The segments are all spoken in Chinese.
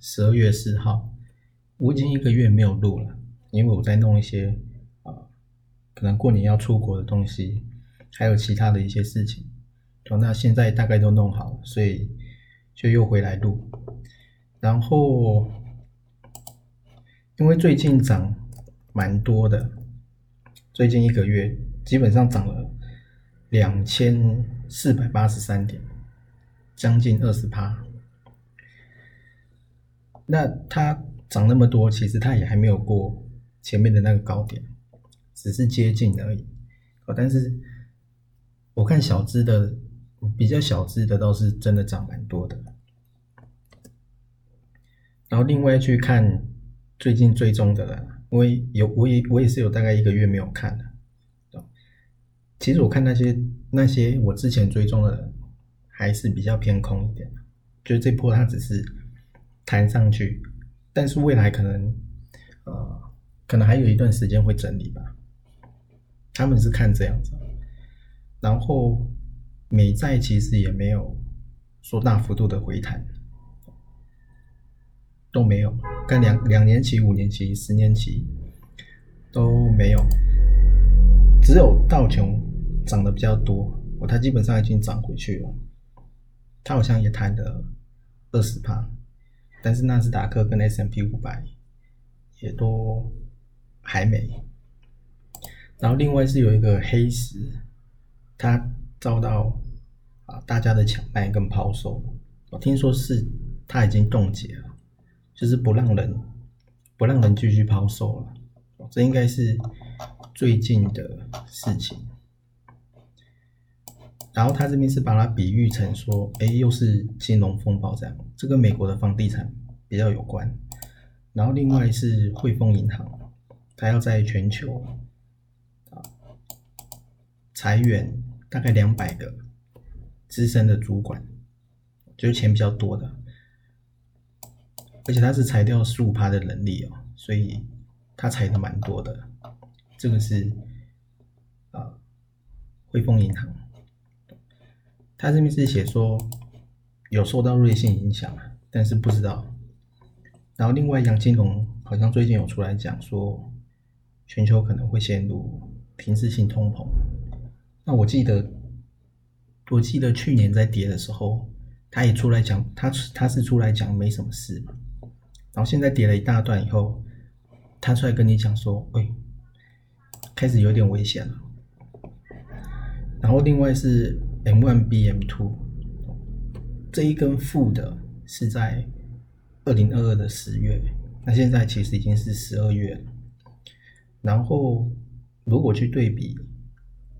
十二月四号，我已经一个月没有录了，因为我在弄一些啊，可能过年要出国的东西，还有其他的一些事情。那现在大概都弄好了，所以就又回来录。然后因为最近涨蛮多的，最近一个月基本上涨了两千四百八十三点，将近二十趴。那它涨那么多，其实它也还没有过前面的那个高点，只是接近而已。哦，但是我看小资的比较小资的倒是真的涨蛮多的。然后另外去看最近追踪的了，因为有我也我也是有大概一个月没有看的。其实我看那些那些我之前追踪的还是比较偏空一点，就这波它只是。弹上去，但是未来可能，呃，可能还有一段时间会整理吧。他们是看这样子，然后美债其实也没有说大幅度的回弹，都没有。看两两年期、五年期、十年期都没有，只有道琼涨得比较多，哦，它基本上已经涨回去了，它好像也弹了二十帕。但是纳斯达克跟 S M P 五百也都还没，然后另外是有一个黑石，它遭到啊大家的抢卖跟抛售，我听说是它已经冻结了，就是不让人不让人继续抛售了，这应该是最近的事情。然后他这边是把它比喻成说，哎，又是金融风暴这样，这跟美国的房地产比较有关。然后另外是汇丰银行，它要在全球啊裁员大概两百个资深的主管，就是钱比较多的，而且它是裁掉十五趴的人力哦，所以它裁的蛮多的。这个是啊汇丰银行。他这边是写说有受到瑞信影响，但是不知道。然后另外杨金龙好像最近有出来讲说，全球可能会陷入停滞性通膨。那我记得，我记得去年在跌的时候，他也出来讲，他他是出来讲没什么事。然后现在跌了一大段以后，他出来跟你讲说，喂，开始有点危险了。然后另外是。M one B M two 这一根负的是在二零二二的十月，那现在其实已经是十二月了。然后如果去对比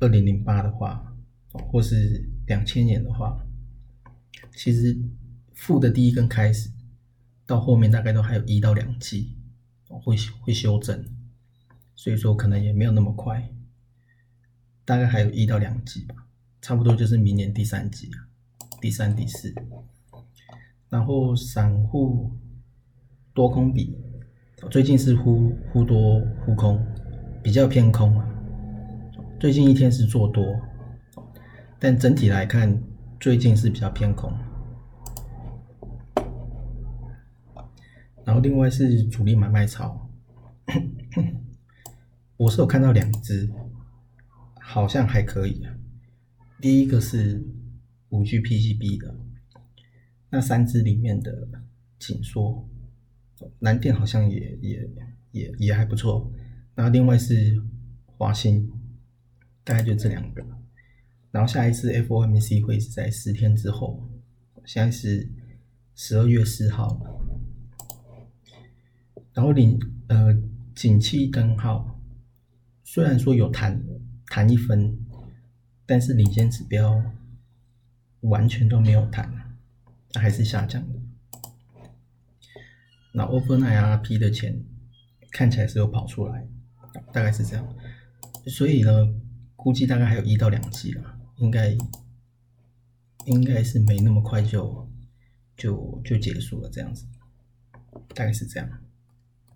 二零零八的话，或是两千年的话，其实负的第一根开始到后面大概都还有一到两季会会修正，所以说可能也没有那么快，大概还有一到两季吧。差不多就是明年第三季啊，第三、第四。然后散户多空比，最近是忽忽多忽空，比较偏空啊。最近一天是做多，但整体来看，最近是比较偏空。然后另外是主力买卖潮，我是有看到两只，好像还可以啊。第一个是五 G PCB 的，那三只里面的紧缩，蓝电好像也也也也还不错。然后另外是华新，大概就这两个。然后下一次 FOMC 会是在十天之后，现在是十二月四号。然后领呃景气灯号，虽然说有弹弹一分。但是领先指标完全都没有弹，还是下降的。那 open IRP 的钱看起来是有跑出来，大概是这样。所以呢，估计大概还有一到两季了，应该应该是没那么快就就就结束了这样子，大概是这样。